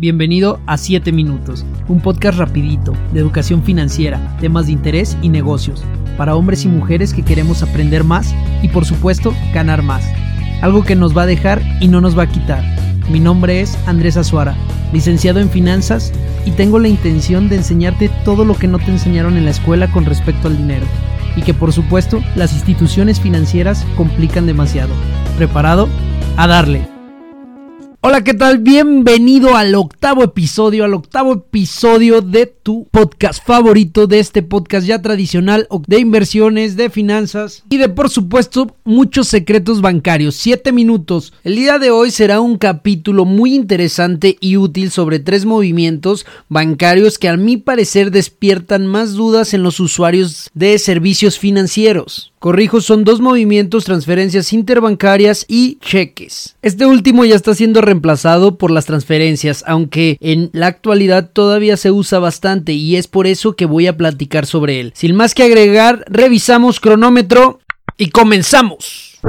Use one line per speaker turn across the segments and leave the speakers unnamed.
Bienvenido a 7 Minutos, un podcast rapidito de educación financiera, temas de interés y negocios, para hombres y mujeres que queremos aprender más y por supuesto ganar más. Algo que nos va a dejar y no nos va a quitar. Mi nombre es Andrés Azuara, licenciado en finanzas y tengo la intención de enseñarte todo lo que no te enseñaron en la escuela con respecto al dinero y que por supuesto las instituciones financieras complican demasiado. ¿Preparado? A darle. Hola, ¿qué tal? Bienvenido al octavo episodio, al octavo episodio de tu podcast favorito, de este podcast ya tradicional de inversiones, de finanzas y de, por supuesto, muchos secretos bancarios. Siete minutos. El día de hoy será un capítulo muy interesante y útil sobre tres movimientos bancarios que a mi parecer despiertan más dudas en los usuarios de servicios financieros. Corrijo, son dos movimientos, transferencias interbancarias y cheques. Este último ya está siendo reemplazado por las transferencias, aunque en la actualidad todavía se usa bastante y es por eso que voy a platicar sobre él. Sin más que agregar, revisamos cronómetro y comenzamos.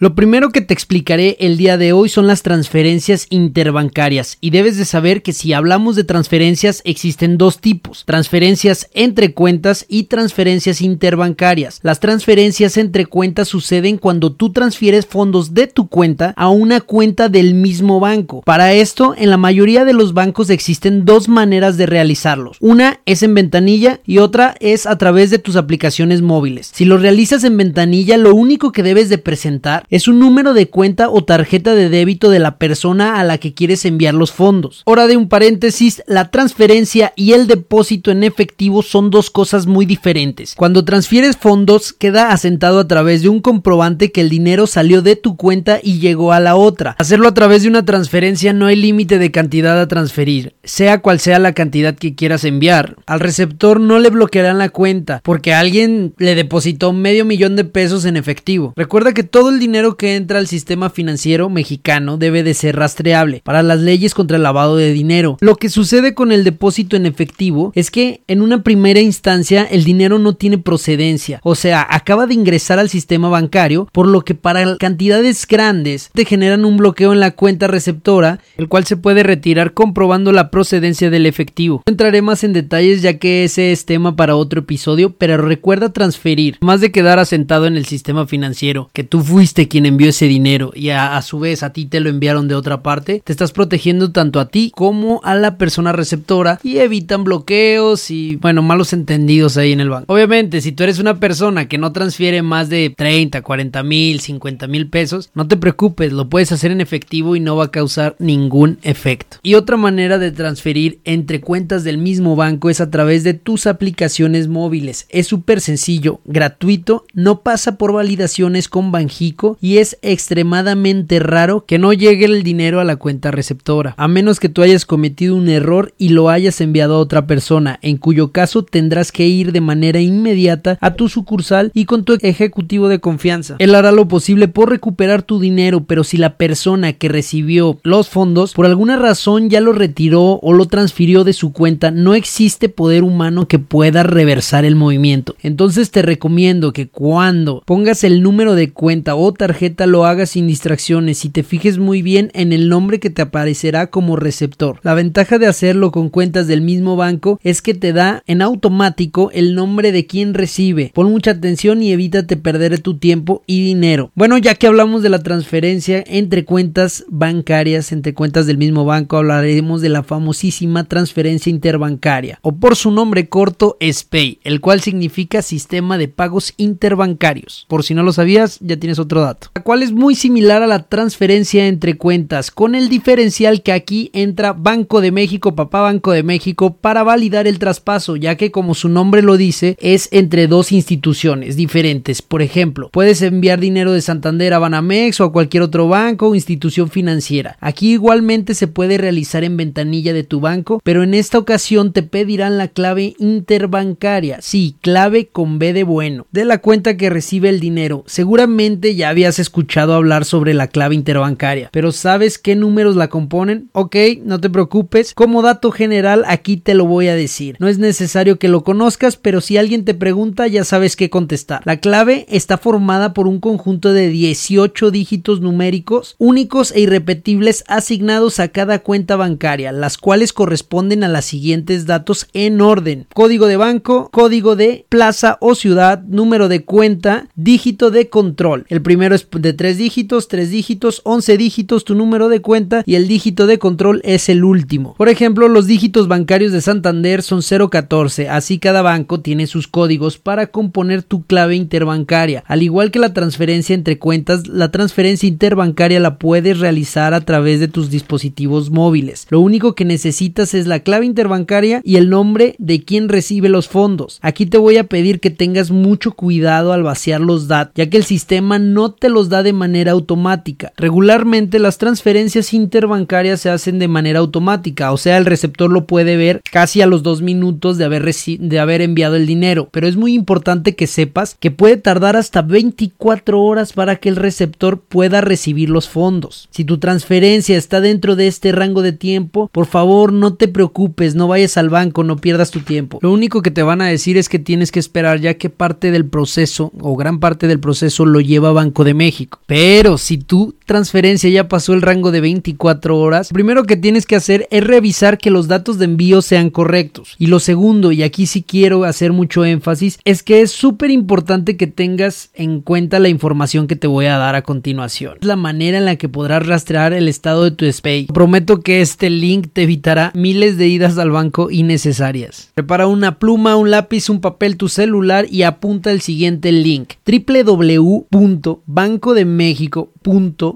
Lo primero que te explicaré el día de hoy son las transferencias interbancarias y debes de saber que si hablamos de transferencias existen dos tipos, transferencias entre cuentas y transferencias interbancarias. Las transferencias entre cuentas suceden cuando tú transfieres fondos de tu cuenta a una cuenta del mismo banco. Para esto, en la mayoría de los bancos existen dos maneras de realizarlos. Una es en ventanilla y otra es a través de tus aplicaciones móviles. Si lo realizas en ventanilla, lo único que debes de presentar es un número de cuenta o tarjeta de débito de la persona a la que quieres enviar los fondos. Hora de un paréntesis, la transferencia y el depósito en efectivo son dos cosas muy diferentes. Cuando transfieres fondos queda asentado a través de un comprobante que el dinero salió de tu cuenta y llegó a la otra. Hacerlo a través de una transferencia no hay límite de cantidad a transferir, sea cual sea la cantidad que quieras enviar. Al receptor no le bloquearán la cuenta porque alguien le depositó medio millón de pesos en efectivo. Recuerda que todo el dinero que entra al sistema financiero mexicano debe de ser rastreable para las leyes contra el lavado de dinero. Lo que sucede con el depósito en efectivo es que en una primera instancia el dinero no tiene procedencia, o sea, acaba de ingresar al sistema bancario, por lo que para cantidades grandes te generan un bloqueo en la cuenta receptora, el cual se puede retirar comprobando la procedencia del efectivo. No entraré más en detalles ya que ese es tema para otro episodio, pero recuerda transferir, más de quedar asentado en el sistema financiero, que tú fuiste quien envió ese dinero y a, su vez a ti te lo enviaron de otra parte, te estás protegiendo tanto a ti como a la persona receptora y evitan bloqueos y, bueno, malos entendidos ahí en el banco. Obviamente, si tú eres una persona que no transfiere más de 30, 40 mil, 50 mil pesos, no te preocupes, lo puedes hacer en efectivo y no va a causar ningún efecto. Y otra manera de transferir entre cuentas del mismo banco es a través de tus aplicaciones móviles. Es súper sencillo, gratuito, no pasa por validaciones con Banjico y es extremadamente raro que no llegue el dinero a la cuenta receptora, a menos que tú hayas cometido un error y lo hayas enviado a otra persona, en cuyo caso tendrás que ir de manera inmediata a tu sucursal y con tu ejecutivo de confianza. Él hará lo posible por recuperar tu dinero, pero si la persona que recibió los fondos por alguna razón ya lo retiró o lo transfirió de su cuenta, no existe poder humano que pueda reversar el movimiento. Entonces te recomiendo que cuando pongas el número de cuenta o tarjeta lo hagas sin distracciones y te fijes muy bien en el nombre que te aparecerá como receptor. La ventaja de hacerlo con cuentas del mismo banco es que te da en automático el nombre de quien recibe. Pon mucha atención y evítate perder tu tiempo y dinero. Bueno, ya que hablamos de la transferencia entre cuentas bancarias, entre cuentas del mismo banco, hablaremos de la famosísima transferencia interbancaria o por su nombre corto SPAY, el cual significa sistema de pagos interbancarios. Por si no lo sabías, ya tienes otro dato la cual es muy similar a la transferencia entre cuentas, con el diferencial que aquí entra Banco de México, papá Banco de México, para validar el traspaso, ya que como su nombre lo dice, es entre dos instituciones diferentes. Por ejemplo, puedes enviar dinero de Santander a Banamex o a cualquier otro banco o institución financiera. Aquí igualmente se puede realizar en ventanilla de tu banco, pero en esta ocasión te pedirán la clave interbancaria, sí, clave con B de bueno, de la cuenta que recibe el dinero. Seguramente ya había hayas escuchado hablar sobre la clave interbancaria, pero ¿sabes qué números la componen? Ok, no te preocupes. Como dato general, aquí te lo voy a decir. No es necesario que lo conozcas, pero si alguien te pregunta, ya sabes qué contestar. La clave está formada por un conjunto de 18 dígitos numéricos únicos e irrepetibles asignados a cada cuenta bancaria, las cuales corresponden a los siguientes datos en orden. Código de banco, código de plaza o ciudad, número de cuenta, dígito de control. El primero es de 3 dígitos, 3 dígitos, 11 dígitos tu número de cuenta y el dígito de control es el último. Por ejemplo, los dígitos bancarios de Santander son 014, así cada banco tiene sus códigos para componer tu clave interbancaria. Al igual que la transferencia entre cuentas, la transferencia interbancaria la puedes realizar a través de tus dispositivos móviles. Lo único que necesitas es la clave interbancaria y el nombre de quien recibe los fondos. Aquí te voy a pedir que tengas mucho cuidado al vaciar los datos, ya que el sistema no te los da de manera automática. Regularmente las transferencias interbancarias se hacen de manera automática, o sea, el receptor lo puede ver casi a los dos minutos de haber, de haber enviado el dinero, pero es muy importante que sepas que puede tardar hasta 24 horas para que el receptor pueda recibir los fondos. Si tu transferencia está dentro de este rango de tiempo, por favor no te preocupes, no vayas al banco, no pierdas tu tiempo. Lo único que te van a decir es que tienes que esperar ya que parte del proceso o gran parte del proceso lo lleva Banco de México. Pero si tu transferencia ya pasó el rango de 24 horas, lo primero que tienes que hacer es revisar que los datos de envío sean correctos. Y lo segundo, y aquí sí quiero hacer mucho énfasis, es que es súper importante que tengas en cuenta la información que te voy a dar a continuación. Es la manera en la que podrás rastrear el estado de tu SPAY. Prometo que este link te evitará miles de idas al banco innecesarias. Prepara una pluma, un lápiz, un papel, tu celular y apunta el siguiente link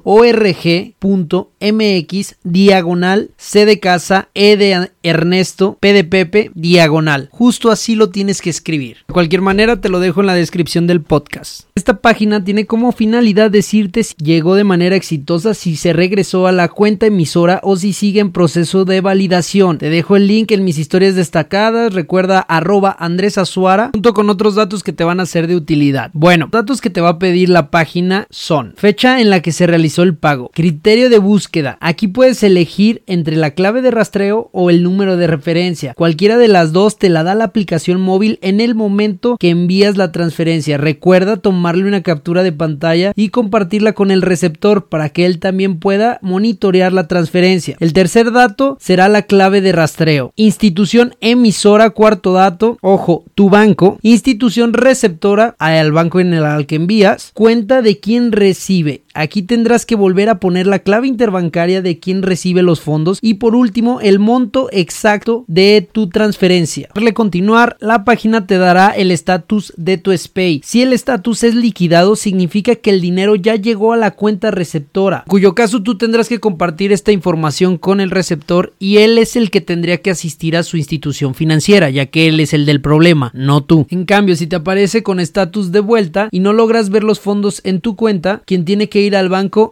www.bancodemexico.org.mx diagonal C de casa E de Ernesto P de Pepe diagonal. Justo así lo tienes que escribir. De cualquier manera te lo dejo en la descripción del podcast. Esta página tiene como finalidad decirte si llegó de manera exitosa, si se regresó a la cuenta emisora o si sigue en proceso de validación. Te dejo el link en mis historias destacadas. Recuerda arroba Andrés Azuara junto con otros datos que te van a ser de utilidad. Bueno, datos que te va a pedir la página son fecha en la que se realizó el pago, criterio de búsqueda. Aquí puedes elegir entre la clave de rastreo o el número de referencia. Cualquiera de las dos te la da la aplicación móvil en el momento que envías la transferencia. Recuerda tomarle una captura de pantalla y compartirla con el receptor para que él también pueda monitorear la transferencia. El tercer dato será la clave de rastreo. Institución emisora, cuarto dato, ojo, tu banco. Institución receptora al banco en el al que envías. Cuenta de quien recibe. Aquí que volver a poner la clave interbancaria de quien recibe los fondos y por último el monto exacto de tu transferencia. Darle continuar, la página te dará el estatus de tu SPAY. Si el estatus es liquidado, significa que el dinero ya llegó a la cuenta receptora, cuyo caso tú tendrás que compartir esta información con el receptor y él es el que tendría que asistir a su institución financiera, ya que él es el del problema, no tú. En cambio, si te aparece con estatus de vuelta y no logras ver los fondos en tu cuenta, quien tiene que ir al banco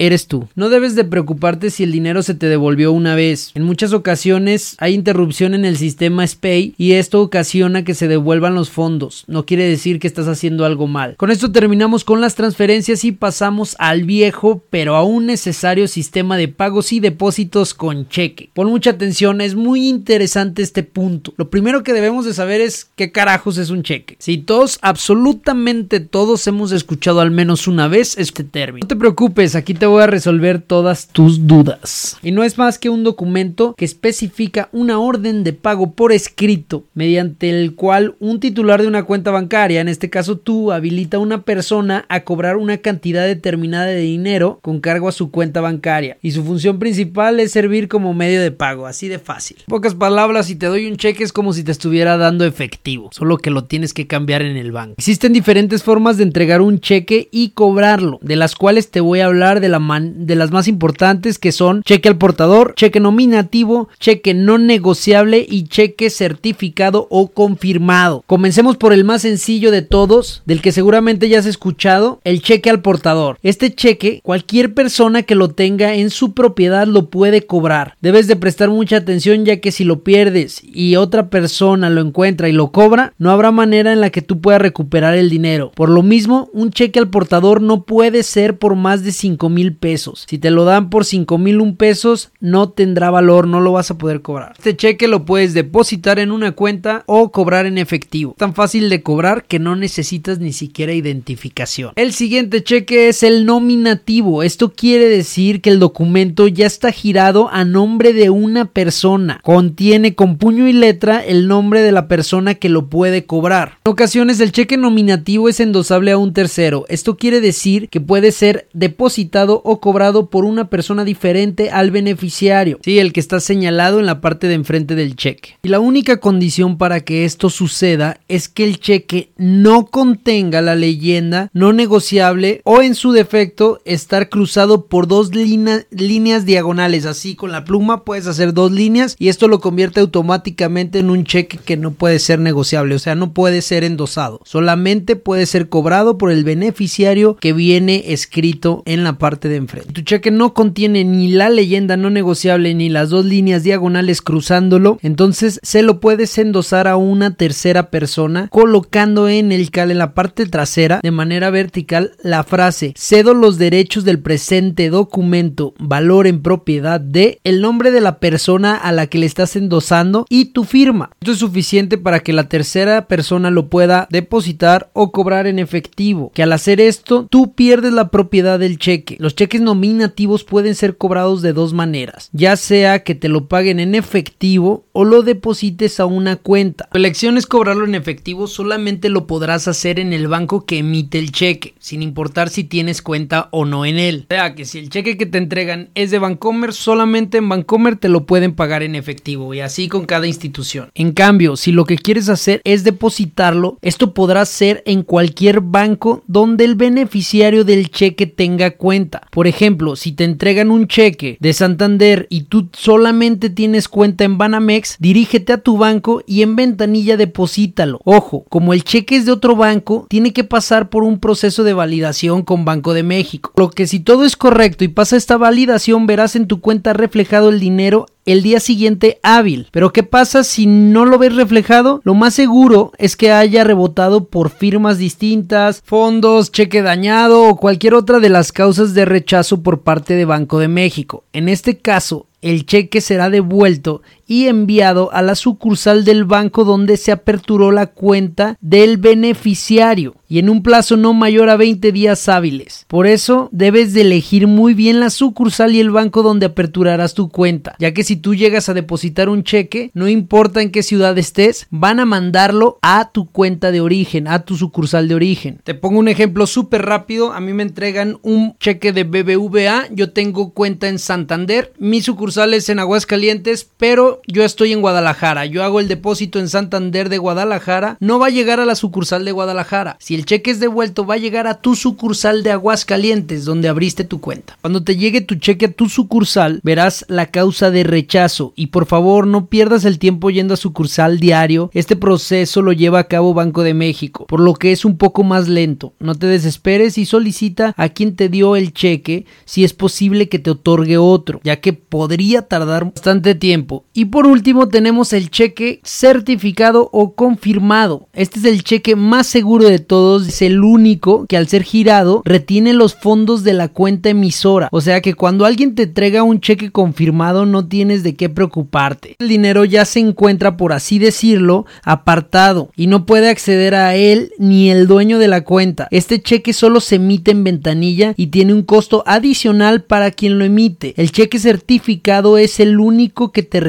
eres tú. No debes de preocuparte si el dinero se te devolvió una vez. En muchas ocasiones hay interrupción en el sistema SPAY y esto ocasiona que se devuelvan los fondos. No quiere decir que estás haciendo algo mal. Con esto terminamos con las transferencias y pasamos al viejo pero aún necesario sistema de pagos y depósitos con cheque. Pon mucha atención, es muy interesante este punto. Lo primero que debemos de saber es qué carajos es un cheque. Si todos, absolutamente todos hemos escuchado al menos una vez este término. No te preocupes, aquí te voy a resolver todas tus dudas. Y no es más que un documento que especifica una orden de pago por escrito, mediante el cual un titular de una cuenta bancaria, en este caso tú, habilita a una persona a cobrar una cantidad determinada de dinero con cargo a su cuenta bancaria. Y su función principal es servir como medio de pago, así de fácil. En pocas palabras, si te doy un cheque es como si te estuviera dando efectivo, solo que lo tienes que cambiar en el banco. Existen diferentes formas de entregar un cheque y cobrarlo, de las cuales te voy a hablar de la de las más importantes que son cheque al portador, cheque nominativo, cheque no negociable y cheque certificado o confirmado. Comencemos por el más sencillo de todos, del que seguramente ya has escuchado, el cheque al portador. Este cheque, cualquier persona que lo tenga en su propiedad lo puede cobrar. Debes de prestar mucha atención ya que si lo pierdes y otra persona lo encuentra y lo cobra, no habrá manera en la que tú puedas recuperar el dinero. Por lo mismo, un cheque al portador no puede ser por más de 5 mil pesos. Si te lo dan por 5 mil un pesos, no tendrá valor, no lo vas a poder cobrar. Este cheque lo puedes depositar en una cuenta o cobrar en efectivo. Tan fácil de cobrar que no necesitas ni siquiera identificación. El siguiente cheque es el nominativo. Esto quiere decir que el documento ya está girado a nombre de una persona. Contiene con puño y letra el nombre de la persona que lo puede cobrar. En ocasiones el cheque nominativo es endosable a un tercero. Esto quiere decir que puede ser depositado o cobrado por una persona diferente al beneficiario. Sí, el que está señalado en la parte de enfrente del cheque. Y la única condición para que esto suceda es que el cheque no contenga la leyenda no negociable o en su defecto estar cruzado por dos líneas diagonales. Así con la pluma puedes hacer dos líneas y esto lo convierte automáticamente en un cheque que no puede ser negociable, o sea, no puede ser endosado. Solamente puede ser cobrado por el beneficiario que viene escrito en la parte de enfrente. Tu cheque no contiene ni la leyenda no negociable ni las dos líneas diagonales cruzándolo, entonces se lo puedes endosar a una tercera persona colocando en el cal en la parte trasera de manera vertical la frase cedo los derechos del presente documento valor en propiedad de el nombre de la persona a la que le estás endosando y tu firma. Esto es suficiente para que la tercera persona lo pueda depositar o cobrar en efectivo. Que al hacer esto tú pierdes la propiedad del cheque. Cheques nominativos pueden ser cobrados de dos maneras, ya sea que te lo paguen en efectivo o lo deposites a una cuenta. Tu elección es cobrarlo en efectivo, solamente lo podrás hacer en el banco que emite el cheque, sin importar si tienes cuenta o no en él. O sea que si el cheque que te entregan es de Bancomer, solamente en Bancomer te lo pueden pagar en efectivo y así con cada institución. En cambio, si lo que quieres hacer es depositarlo, esto podrá ser en cualquier banco donde el beneficiario del cheque tenga cuenta. Por ejemplo, si te entregan un cheque de Santander y tú solamente tienes cuenta en Banamex, dirígete a tu banco y en ventanilla deposítalo. Ojo, como el cheque es de otro banco, tiene que pasar por un proceso de validación con Banco de México. Lo que si todo es correcto y pasa esta validación, verás en tu cuenta reflejado el dinero el día siguiente hábil. Pero ¿qué pasa si no lo ves reflejado? Lo más seguro es que haya rebotado por firmas distintas, fondos, cheque dañado o cualquier otra de las causas de rechazo por parte de Banco de México. En este caso, el cheque será devuelto y enviado a la sucursal del banco donde se aperturó la cuenta del beneficiario y en un plazo no mayor a 20 días hábiles. Por eso debes de elegir muy bien la sucursal y el banco donde aperturarás tu cuenta, ya que si tú llegas a depositar un cheque, no importa en qué ciudad estés, van a mandarlo a tu cuenta de origen, a tu sucursal de origen. Te pongo un ejemplo súper rápido, a mí me entregan un cheque de BBVA, yo tengo cuenta en Santander, mi sucursal es en Aguascalientes, pero yo estoy en Guadalajara, yo hago el depósito en Santander de Guadalajara, no va a llegar a la sucursal de Guadalajara. Si el cheque es devuelto, va a llegar a tu sucursal de Aguascalientes, donde abriste tu cuenta. Cuando te llegue tu cheque a tu sucursal, verás la causa de rechazo y por favor no pierdas el tiempo yendo a sucursal diario. Este proceso lo lleva a cabo Banco de México, por lo que es un poco más lento. No te desesperes y solicita a quien te dio el cheque si es posible que te otorgue otro, ya que podría tardar bastante tiempo. Por último tenemos el cheque certificado o confirmado. Este es el cheque más seguro de todos, es el único que al ser girado retiene los fondos de la cuenta emisora. O sea que cuando alguien te entrega un cheque confirmado no tienes de qué preocuparte. El dinero ya se encuentra, por así decirlo, apartado y no puede acceder a él ni el dueño de la cuenta. Este cheque solo se emite en ventanilla y tiene un costo adicional para quien lo emite. El cheque certificado es el único que te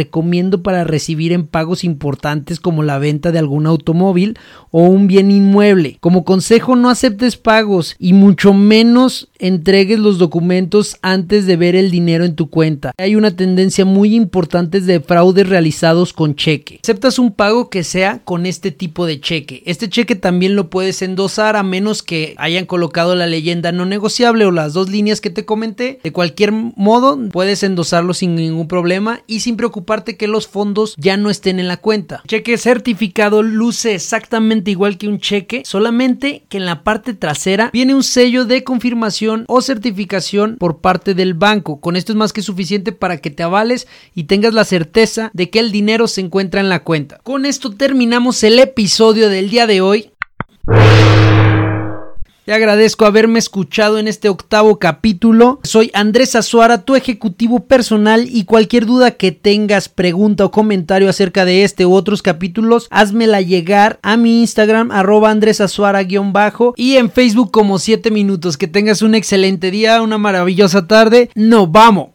para recibir en pagos importantes como la venta de algún automóvil o un bien inmueble. Como consejo no aceptes pagos y mucho menos entregues los documentos antes de ver el dinero en tu cuenta. Hay una tendencia muy importante de fraudes realizados con cheque. Aceptas un pago que sea con este tipo de cheque. Este cheque también lo puedes endosar a menos que hayan colocado la leyenda no negociable o las dos líneas que te comenté. De cualquier modo, puedes endosarlo sin ningún problema y sin preocuparte que los fondos ya no estén en la cuenta. Cheque certificado luce exactamente igual que un cheque, solamente que en la parte trasera viene un sello de confirmación o certificación por parte del banco. Con esto es más que suficiente para que te avales y tengas la certeza de que el dinero se encuentra en la cuenta. Con esto terminamos el episodio del día de hoy. Te agradezco haberme escuchado en este octavo capítulo. Soy Andrés Azuara, tu ejecutivo personal y cualquier duda que tengas, pregunta o comentario acerca de este u otros capítulos, házmela llegar a mi Instagram arroba Andrés Azuara-bajo y en Facebook como 7 minutos. Que tengas un excelente día, una maravillosa tarde. ¡No vamos!